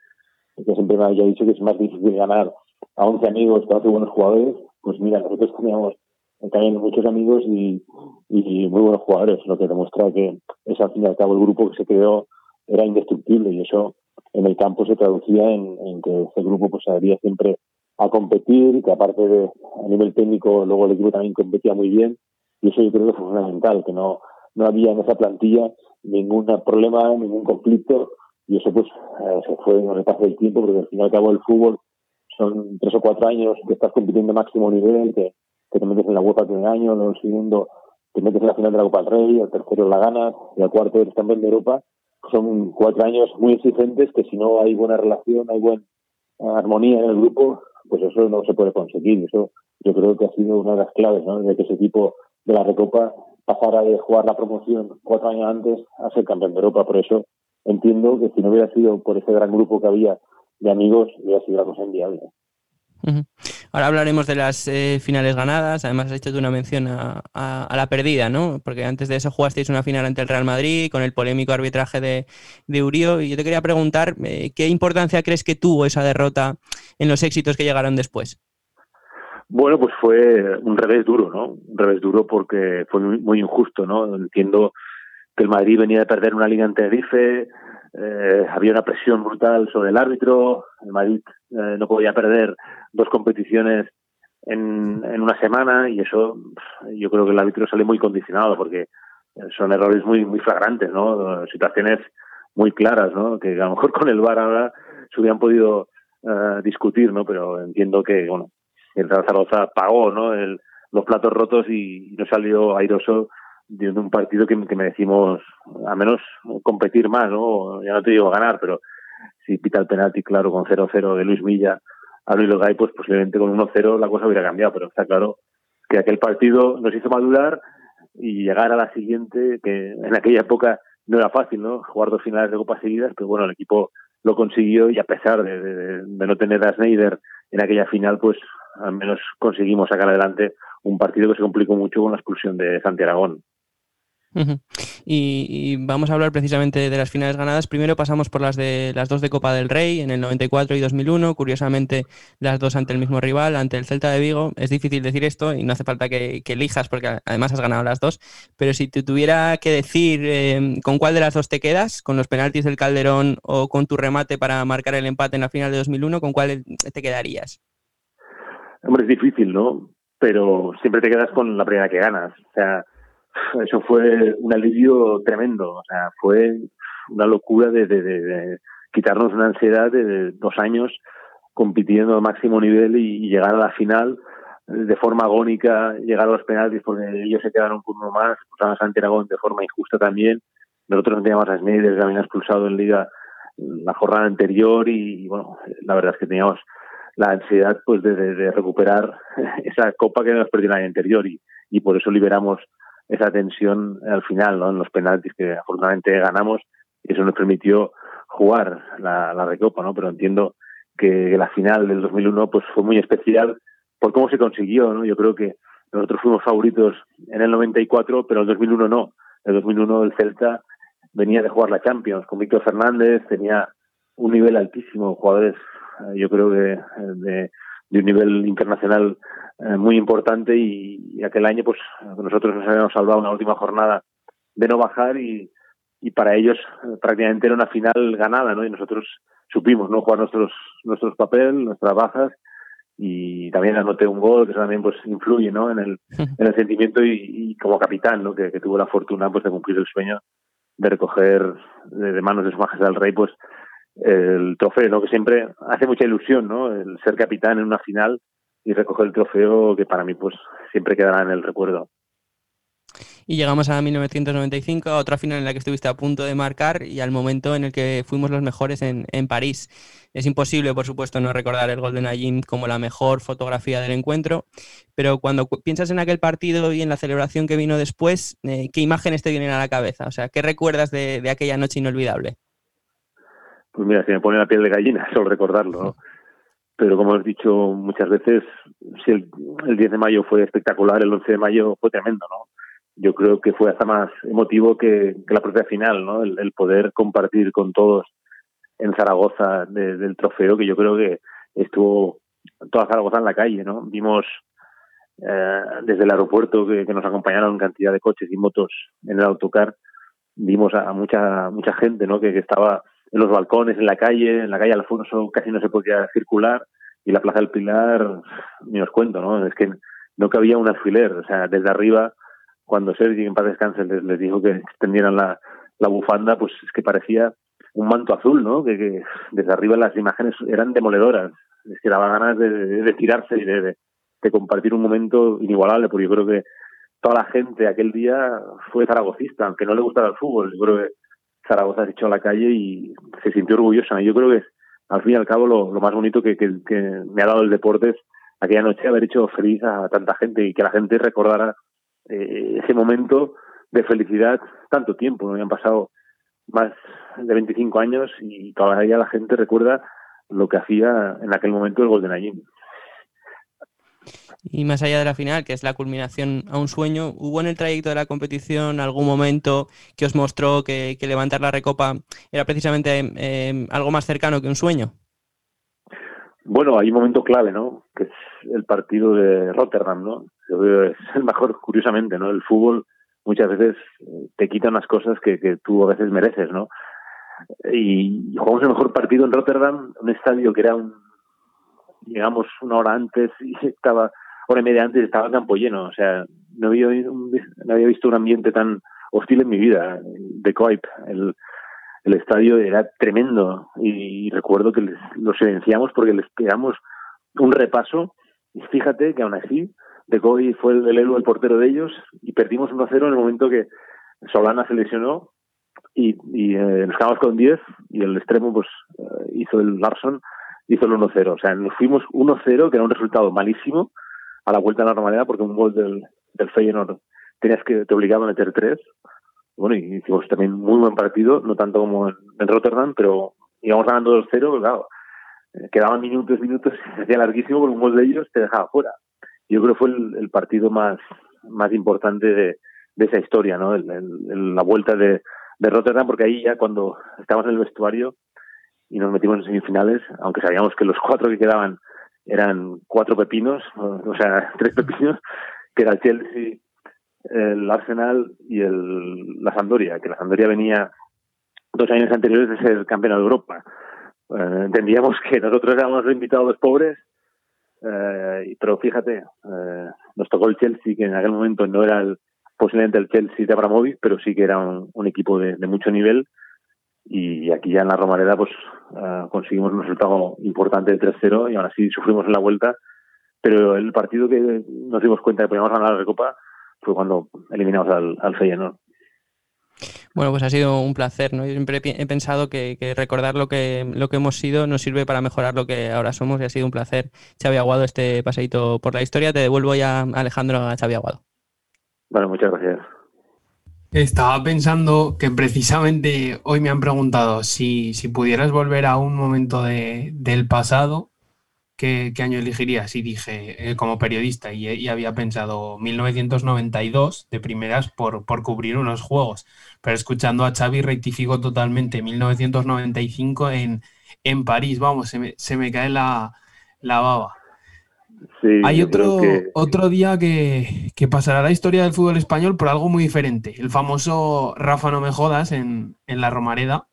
que siempre me había dicho que es más difícil ganar a 11 amigos que a 11 buenos jugadores. Pues mira, nosotros teníamos también muchos amigos y, y muy buenos jugadores, lo que demuestra que es al fin y al cabo el grupo que se creó era indestructible y eso en el campo se traducía en, que ese grupo pues salía siempre a competir, que aparte de a nivel técnico luego el equipo también competía muy bien y eso yo creo que fue fundamental, que no, no había en esa plantilla ningún problema, ningún conflicto y eso pues eh, se fue en el paso del tiempo porque al fin y al cabo el fútbol son tres o cuatro años que estás compitiendo máximo nivel, que, te metes en la UEFA todo el año, luego siguiendo te metes en la final de la Copa del Rey, el tercero la ganas y el cuarto eres campeón de Europa. Son cuatro años muy exigentes que si no hay buena relación, hay buena armonía en el grupo, pues eso no se puede conseguir. Eso yo creo que ha sido una de las claves, ¿no? De que ese equipo de la Recopa pasara de jugar la promoción cuatro años antes a ser campeón de Europa. Por eso entiendo que si no hubiera sido por ese gran grupo que había de amigos, hubiera sido la cosa inviable. Ahora hablaremos de las eh, finales ganadas. Además, has hecho tú una mención a, la perdida, ¿no? Porque antes de eso jugasteis una final ante el Real Madrid con el polémico arbitraje de, de Urió. Y yo te quería preguntar, eh, ¿qué importancia crees que tuvo esa derrota en los éxitos que llegaron después? Bueno, pues fue un revés duro, ¿no? Un revés duro porque fue muy, injusto, ¿no? Entiendo que el Madrid venía de perder una liga en Tenerife, eh, había una presión brutal sobre el árbitro, el Madrid eh, no podía perder dos competiciones en, en una semana y eso yo creo que el árbitro sale muy condicionado porque son errores muy muy flagrantes, ¿no? Situaciones muy claras, ¿no? Que a lo mejor con el VAR ahora se hubieran podido eh, discutir, ¿no? Pero entiendo que, bueno, el Zaragoza pagó, ¿no? El, los platos rotos y, no salió airoso de un partido que, que merecimos a menos competir más, ¿no? Ya no te digo ganar, pero si pita el penalti, claro, con 0-0 de Luis Milla a Luis Logay, pues posiblemente con 1-0 la cosa hubiera cambiado, pero está claro que aquel partido nos hizo madurar y llegar a la siguiente, que en aquella época no era fácil, ¿no? Jugar dos finales de Copa seguidas, pero bueno, el equipo lo consiguió y a pesar de, de, de no tener a Snyder en aquella final, pues al menos conseguimos sacar adelante un partido que se complicó mucho con la expulsión de Santi Aragón y, vamos a hablar precisamente de las finales ganadas. Primero pasamos por las de las dos de Copa del Rey en el 94 y 2001. Curiosamente, las dos ante el mismo rival, ante el Celta de Vigo. Es difícil decir esto y no hace falta que, elijas porque además has ganado las dos. Pero si tuviera que decir em, con cuál de las dos te quedas, con los penaltis del Calderón o con tu remate para marcar el empate en la final de 2001, ¿con cuál te quedarías? Hombre, es difícil, ¿no? Pero siempre te quedas con la primera que ganas. O sea, eso fue un alivio tremendo, o sea, fue una locura de, de, quitarnos una ansiedad de, dos años compitiendo al máximo nivel y, llegar a la final de forma agónica, llegar a los penaltis porque ellos se quedaron por uno más, expulsaban a Santi Aragón de forma injusta también. Nosotros no teníamos a que habían expulsado en Liga la jornada anterior y, bueno, la verdad es que teníamos la ansiedad pues de, recuperar esa copa que nos perdió el año anterior y, y por eso liberamos esa tensión al final, ¿no? En los penaltis que afortunadamente ganamos y eso nos permitió jugar la, la recopa, ¿no? Pero entiendo que la final del 2001 pues fue muy especial por cómo se consiguió, ¿no? Yo creo que nosotros fuimos favoritos en el 94, pero el 2001 no. El 2001 el Celta venía de jugar la Champions con Víctor Fernández, tenía un nivel altísimo, jugadores yo creo que de, de un nivel internacional eh, muy importante y, aquel año pues nosotros nos habíamos salvado una última jornada de no bajar y, y para ellos eh, prácticamente era una final ganada, ¿no? Y nosotros supimos, ¿no? Jugar nuestros nuestros papeles, nuestras bajas y también anoté un gol que también pues influye, ¿no? En el, en el sentimiento y, como capitán, ¿no? Que, que, tuvo la fortuna pues de cumplir el sueño de recoger de, manos de su majestad el rey pues el trofeo, ¿no? Que siempre hace mucha ilusión, ¿no? El ser capitán en una final y recoger el trofeo que para mí pues siempre quedará en el recuerdo. Y llegamos a 1995, a otra final en la que estuviste a punto de marcar y al momento en el que fuimos los mejores en, en París. Es imposible, por supuesto, no recordar el gol de como la mejor fotografía del encuentro, pero cuando piensas en aquel partido y en la celebración que vino después, eh, ¿qué imágenes te vienen a la cabeza? O sea, ¿qué recuerdas de aquella noche inolvidable? Pues mira, se me pone la piel de gallina solo recordarlo, ¿no? pero como he dicho muchas veces, si el, el 10 de mayo fue espectacular, el 11 de mayo fue tremendo, ¿no? Yo creo que fue hasta más emotivo que, la propia final, ¿no? El, el, poder compartir con todos en Zaragoza de, del trofeo, que yo creo que estuvo toda Zaragoza en la calle, ¿no? Vimos eh, desde el aeropuerto que, que, nos acompañaron cantidad de coches y motos en el autocar, vimos a, mucha mucha gente, ¿no? Que, que estaba en los balcones, en la calle, en la calle Alfonso casi no se podía circular y la Plaza del Pilar, ni os cuento, ¿no? Es que no cabía un alfiler, o sea, desde arriba, cuando Sergi en paz descanse les, dijo que extendieran la, bufanda, pues es que parecía un manto azul, ¿no? Que, desde arriba las imágenes eran demoledoras, es que daba ganas de, de, tirarse y de, de, de compartir un momento inigualable, porque yo creo que toda la gente aquel día fue zaragocista, aunque no le gustara el fútbol, yo creo que Zaragoza se echó a la calle y se sintió orgullosa. Yo creo que al fin y al cabo lo, más bonito que, me ha dado el deporte es aquella noche haber hecho feliz a tanta gente y que la gente recordara eh, ese momento de felicidad tanto tiempo. ¿no? Han pasado más de 25 años y todavía la gente recuerda lo que hacía en aquel momento el Golden Agim. Y más allá de la final, que es la culminación a un sueño, ¿hubo en el trayecto de la competición algún momento que os mostró que, levantar la recopa era precisamente eh, algo más cercano que un sueño? Bueno, hay un momento clave, ¿no? Que es el partido de Rotterdam, ¿no? Es el mejor, curiosamente, ¿no? El fútbol muchas veces te quita unas cosas que, que tú a veces mereces, ¿no? Y jugamos el mejor partido en Rotterdam, un estadio que era un llegamos una hora antes y estaba hora y media antes estaba el campo lleno. O sea, no había, no había visto un ambiente tan hostil en mi vida. De Coip, el, el estadio era tremendo y, recuerdo que les, lo silenciamos porque les pegamos un repaso y fíjate que aún así De Coy fue el, el el portero de ellos y perdimos 1-0 en el momento que Solana se lesionó y, y eh, nos quedamos con 10 y el extremo pues eh, hizo el Larson hizo el 1-0. O sea, nos fuimos 1-0, que era un resultado malísimo, a la vuelta a la normalidad, porque un gol del, del Feyenoord tenías que, te obligaba a meter tres. Bueno, y hicimos también muy buen partido, no tanto como en, en Rotterdam, pero íbamos ganando 2-0, claro, quedaban minutos, minutos, se hacía larguísimo, porque un gol de ellos te dejaba fuera. Yo creo que fue el, el partido más, más importante de, de esa historia, ¿no? El, el, la vuelta de, de Rotterdam, porque ahí ya cuando estábamos en el vestuario y nos metimos en semifinales, aunque sabíamos que los cuatro que quedaban eran cuatro pepinos, o sea, tres pepinos, que era el Chelsea, el Arsenal y el, la Sampdoria, que la Sampdoria venía dos años anteriores de ser campeona de Europa. Eh, entendíamos que nosotros éramos los invitados pobres, eh, pero fíjate, eh, nos tocó el Chelsea, que en aquel momento no era el, posiblemente el Chelsea de Abramovich, pero sí que era un, un equipo de, de mucho nivel y aquí ya en la Romareda pues uh, conseguimos un resultado importante de 3-0 y aún así sufrimos en la vuelta pero el partido que nos dimos cuenta de que podíamos ganar la Recopa fue cuando eliminamos al, al Feyenoord bueno, pues ha sido un placer, ¿no? Yo siempre he pensado que, que, recordar lo que, lo que hemos sido nos sirve para mejorar lo que ahora somos y ha sido un placer, Xavi Aguado, este paseito por la historia. Te devuelvo ya, Alejandro, a Xavi Aguado. Bueno, muchas gracias. Estaba pensando que precisamente hoy me han preguntado si, si pudieras volver a un momento de, del pasado, ¿qué, ¿qué, año elegirías? Y dije, eh, como periodista, y, había pensado 1992 de primeras por, por cubrir unos juegos. Pero escuchando a Xavi rectifico totalmente 1995 en, en París. Vamos, se me, se me cae la, la baba. Sí, Hay otro, que... otro día que, que, pasará la historia del fútbol español por algo muy diferente. El famoso Rafa no me jodas en, en, la Romareda.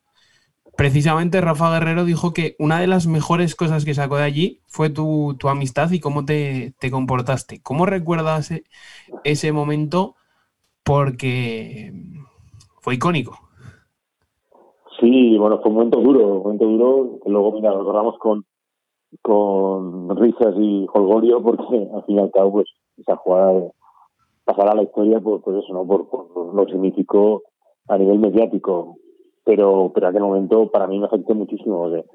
Precisamente Rafa Guerrero dijo que una de las mejores cosas que sacó de allí fue tu, tu amistad y cómo te, te, comportaste. ¿Cómo recuerdas ese, ese momento? Porque fue icónico. Sí, bueno, fue un momento duro, un momento duro que luego, mira, lo recordamos con, con risas y holgorio porque al fin y al cabo pues esa jugada pasará a la historia por, por eso no por, por, lo que significó a nivel mediático. Pero pero aquel momento para mí me afectó muchísimo de,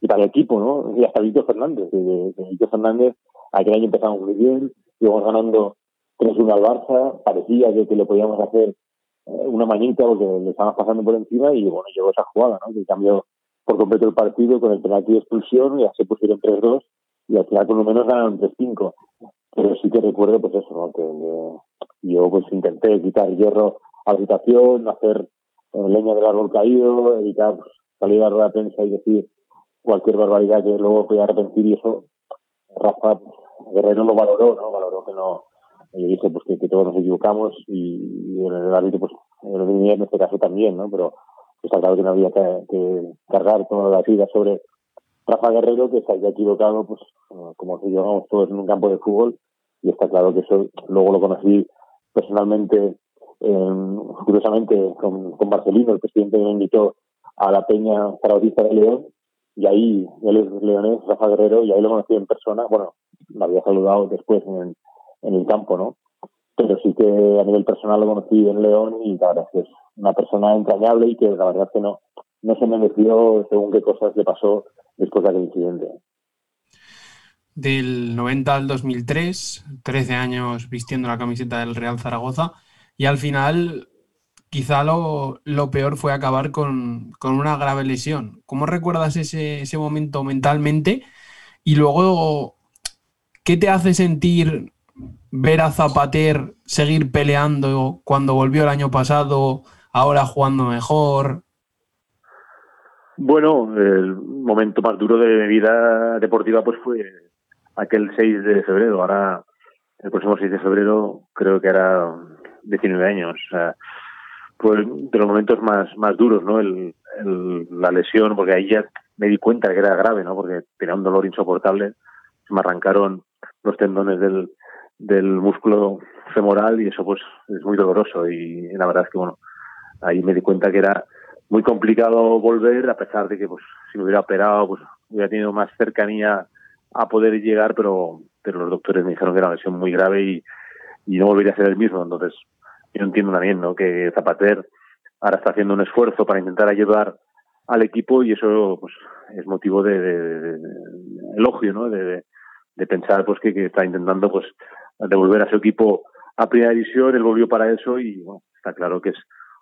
y para el equipo no y hasta Víctor Fernández de, de Víctor Fernández aquel año empezamos muy bien íbamos ganando 3-1 al Barça parecía que, le podíamos hacer una manita porque le estábamos pasando por encima y bueno llegó esa jugada no que cambió por completo el partido con el penalti de expulsión y ya se pusieron 3-2 y al final con lo menos ganaron 3-5. Pero sí que recuerdo, pues eso, ¿no? que yo pues intenté quitar hierro a la hacer eh, leña del árbol caído, evitar salir a la prensa y decir cualquier barbaridad que luego podía arrepentir y eso Rafa Guerrero lo valoró, ¿no? Valoró que no, yo dije pues que, todos nos equivocamos y, el árbitro pues en este caso también, ¿no? Pero está claro que no había que, cargar toda la vida sobre Rafa Guerrero que se había equivocado pues como si todos en un campo de fútbol y está claro que eso luego lo conocí personalmente curiosamente con, con Marcelino, el presidente me invitó a la Peña Zaragoza de León y ahí, él es leonés, Rafa Guerrero, y ahí lo conocí en persona, bueno, me había saludado después en, en el campo, ¿no? Pero sí que a nivel personal lo conocí en León y la verdad es que es una persona entrañable y que la verdad es que no, no se mereció según qué cosas le pasó después de aquel incidente. Del 90 al 2003, 13 años vistiendo la camiseta del Real Zaragoza y al final quizá lo, lo peor fue acabar con, con, una grave lesión. ¿Cómo recuerdas ese, ese momento mentalmente? Y luego, ¿qué te hace sentir ver a Zapater seguir peleando cuando volvió el año pasado, ahora jugando mejor? Bueno, el momento más duro de mi vida deportiva pues fue aquel 6 de febrero. Ahora, el próximo 6 de febrero, creo que era 19 años. O sea, fue de los momentos más, más duros, ¿no? El, la lesión, porque ahí ya me di cuenta que era grave, ¿no? Porque tenía un dolor insoportable. Me arrancaron los tendones del, del músculo femoral y eso pues es muy doloroso y la verdad es que bueno, ahí me di cuenta que era muy complicado volver a pesar de que pues si me hubiera operado pues hubiera tenido más cercanía a poder llegar pero pero los doctores me dijeron que era una lesión muy grave y, y no volvería a ser el mismo. Entonces yo entiendo también ¿no? que Zapater ahora está haciendo un esfuerzo para intentar ayudar al equipo y eso pues es motivo de, elogio no de, de, pensar pues que, está intentando pues devolver a su equipo a primera división. Él volvió para eso y bueno, está claro que es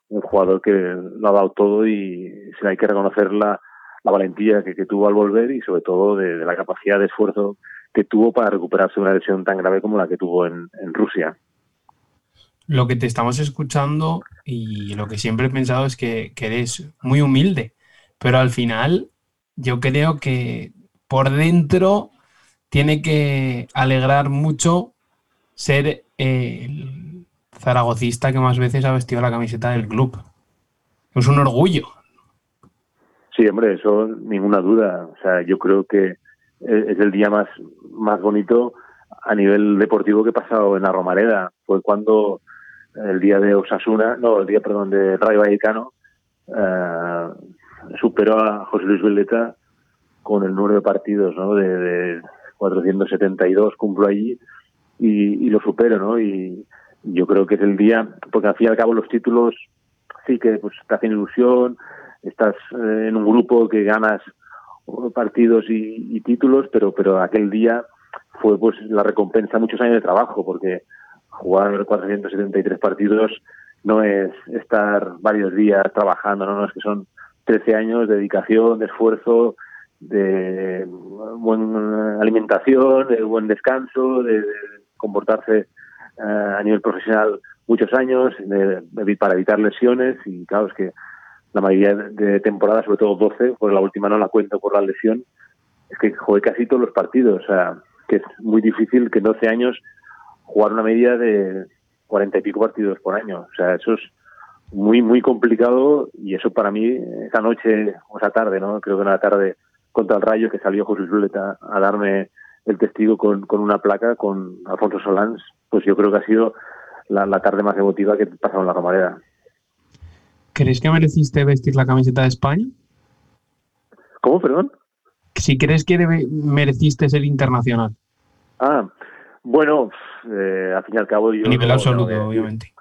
un jugador que lo ha dado todo y hay que reconocer la, valentía que, tuvo al volver y sobre todo de, la capacidad de esfuerzo que tuvo para recuperarse de una lesión tan grave como la que tuvo en, en Rusia. Lo que te estamos escuchando y lo que siempre he pensado es que, eres muy humilde, pero al final yo creo que por dentro tiene que alegrar mucho ser el zaragocista que más veces ha vestido la camiseta del club. Es un orgullo. Sí, hombre, eso ninguna duda. O sea, yo creo que es el día más, más bonito a nivel deportivo que he pasado en la Romareda. Fue cuando el día de Osasuna, no, el día, perdón, de Rayo Vallecano, eh, superó a José Luis Veleta con el número de partidos, ¿no? De, 472 cumplo allí y, lo supero, ¿no? Y yo creo que es el día, porque al fin y al cabo los títulos sí que pues te hacen ilusión, estás eh, en un grupo que ganas partidos y, títulos, pero pero aquel día fue pues la recompensa muchos años de trabajo, porque jugar 473 partidos no es estar varios días trabajando, no, no es que son 13 años de dedicación, de esfuerzo, de buena alimentación, de buen descanso, de, comportarse a nivel profesional muchos años de, para evitar lesiones y claro, es que la mayoría de temporadas, sobre todo 12, por la última no la cuento por la lesión, es que jugué casi todos los partidos, o sea, que es muy difícil que en 12 años jugar una media de cuarenta y pico partidos por año. O sea, eso es muy, muy complicado y eso para mí, esa noche o esa tarde, ¿no? Creo que una tarde contra el Rayo que salió José Zuleta a darme el testigo con, con una placa con Alfonso Solans, pues yo creo que ha sido la, tarde más emotiva que he pasado en la Romareda. ¿Crees que mereciste vestir la camiseta de España? ¿Cómo, perdón? Si crees que mereciste ser internacional. Ah, bueno, eh, al fin y al cabo yo... Nivel absoluto, obviamente.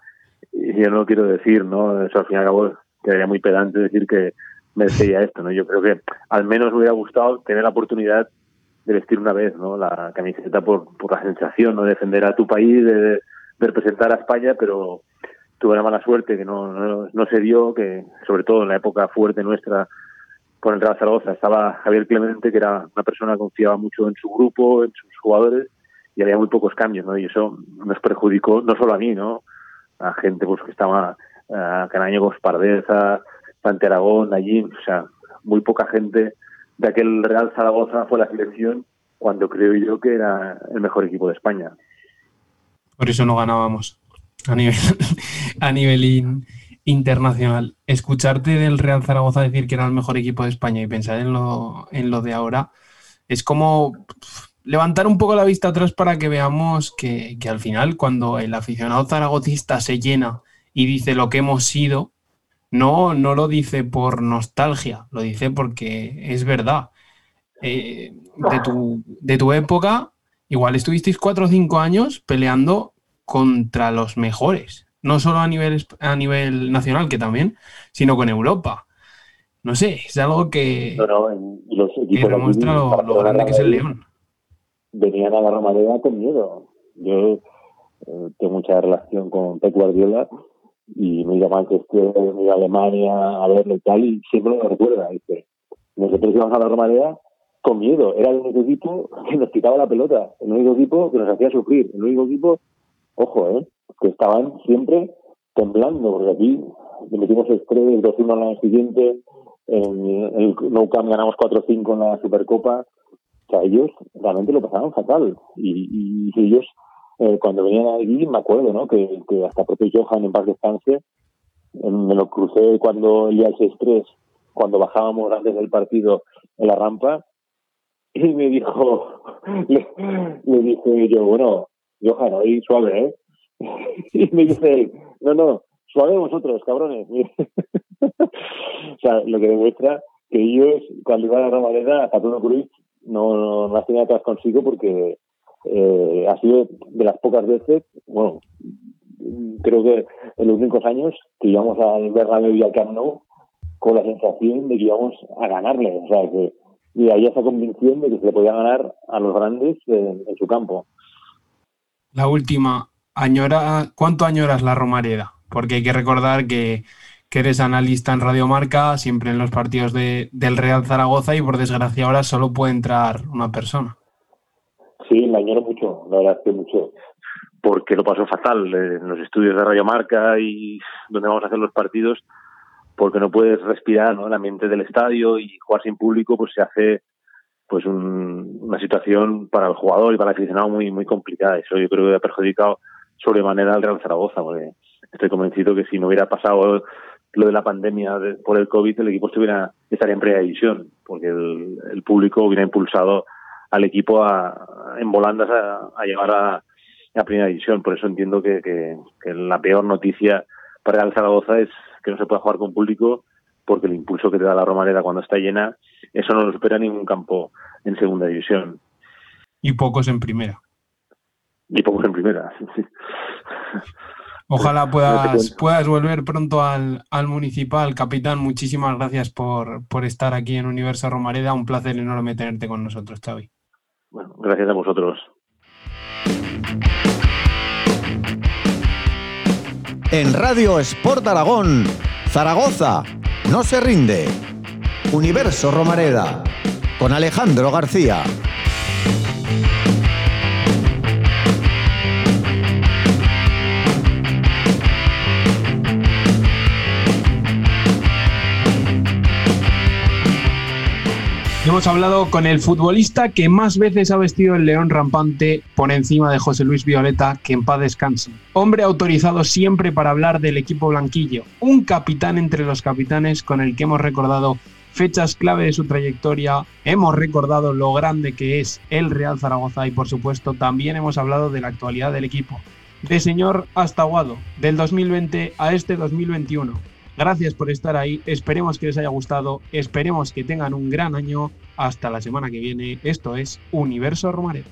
Yo no quiero decir, ¿no? Eso al fin y al cabo quedaría muy pedante decir que merecía esto, ¿no? Yo creo que al menos me hubiera gustado tener la oportunidad de vestir una vez, ¿no? La camiseta por, por la sensación, ¿no? De defender a tu país, de, representar a España, pero tuve la mala suerte que no, no, se dio, que sobre todo en la época fuerte nuestra con el Real Zaragoza. Estaba Javier Clemente, que era una persona que confiaba mucho en su grupo, en sus jugadores, y había muy pocos cambios, ¿no? Y eso nos perjudicó, no solo a mí, ¿no? A gente pues que estaba, a Canaño Gospardeza, Sante Aragón, allí, o sea, muy poca gente de aquel Real Zaragoza fue la selección cuando creo yo que era el mejor equipo de España. Por eso no ganábamos a nivel, a nivel internacional. Escucharte del Real Zaragoza decir que era el mejor equipo de España y pensar en lo, en lo de ahora es como levantar un poco la vista atrás para que veamos que, que al final cuando el aficionado zaragocista se llena y dice lo que hemos sido, no, no lo dice por nostalgia, lo dice porque es verdad. Eh, de, tu, de tu época, igual estuvisteis cuatro o cinco años peleando contra los mejores, no solo a nivel, a nivel nacional, que también, sino con Europa. No sé, es algo que, No, los que demuestra lo, lo grande que es el León. venían a la Romareda con miedo. Yo eh, tengo mucha relación con Pep Guardiola y me iba a Manchester, me iba a Alemania a verlo y tal, y siempre lo recuerda. Dice, nosotros íbamos a la Romareda con miedo. Era el único equipo que nos quitaba la pelota, el único equipo que nos hacía sufrir, el único equipo, ojo, eh, que estaban siempre temblando, porque aquí metimos el 3, 2-1 al año siguiente, en el Nou Camp ganamos 4-5 en la Supercopa, o sea, ellos realmente lo pasaban fatal. Y, y ellos, eh, cuando venían aquí, me acuerdo. Que, que hasta propio Johan en paz descanse, eh, me lo crucé cuando el día del 6-3, cuando bajábamos antes del partido en la rampa, y me dijo, le, le dije yo, bueno, Johan, hoy suave, ¿eh? Y me dice no, no, suave vosotros, cabrones. o sea, lo que demuestra que ellos, cuando iban a la a Pablo Cruz, no, no, no las tenía atrás consigo porque eh, ha sido de las pocas veces, bueno, creo que en los únicos años que íbamos al Bernabéu y al Camp con la sensación de que íbamos a ganarle, o sea que y había esa convicción de que se le podía ganar a los grandes en, en su campo. La última, añora, ¿cuánto añoras la Romareda? Porque hay que recordar que, que eres analista en Radio Marca, siempre en los partidos de, del Real Zaragoza y por desgracia ahora solo puede entrar una persona. Sí, la añoro mucho, la verdad que mucho, porque lo pasó fatal en los estudios de Radio Marca y donde vamos a hacer los partidos, porque no puedes respirar ¿no? el ambiente del estadio y jugar sin público, pues se hace pues un- una situación para el jugador y para el aficionado muy muy complicada. Eso yo creo que ha perjudicado sobremanera al Real Zaragoza, porque estoy convencido que si no hubiera pasado lo de la pandemia de- por el COVID, el equipo estuviera estaría en primera división, porque el, el público hubiera impulsado al equipo a, en volandas a, a llegar a, a primera división. Por eso entiendo que, que- que la peor noticia para el Zaragoza es que no se pueda jugar con público porque el impulso que te da la Romareda cuando está llena, eso no lo espera ningún campo en segunda división. Y pocos en primera. Y pocos en primera. sí. Ojalá puedas, puedas volver pronto al, al municipal. Capitán, muchísimas gracias por, por estar aquí en Universo Romareda. Un placer enorme tenerte con nosotros, Xavi. Gracias a vosotros. En Radio Sport Aragón, Zaragoza, no se rinde. Universo Romareda, con Alejandro García. Hemos hablado con el futbolista que más veces ha vestido el león rampante por encima de José Luis Violeta, que en paz descanse. Hombre autorizado siempre para hablar del equipo blanquillo, un capitán entre los capitanes con el que hemos recordado fechas clave de su trayectoria, hemos recordado lo grande que es el Real Zaragoza y por supuesto también hemos hablado de la actualidad del equipo. De señor hasta Aguado, del 2020 a este 2021. Gracias por estar ahí. Esperemos que les haya gustado. Esperemos que tengan un gran año. Hasta la semana que viene. Esto es Universo Romareda.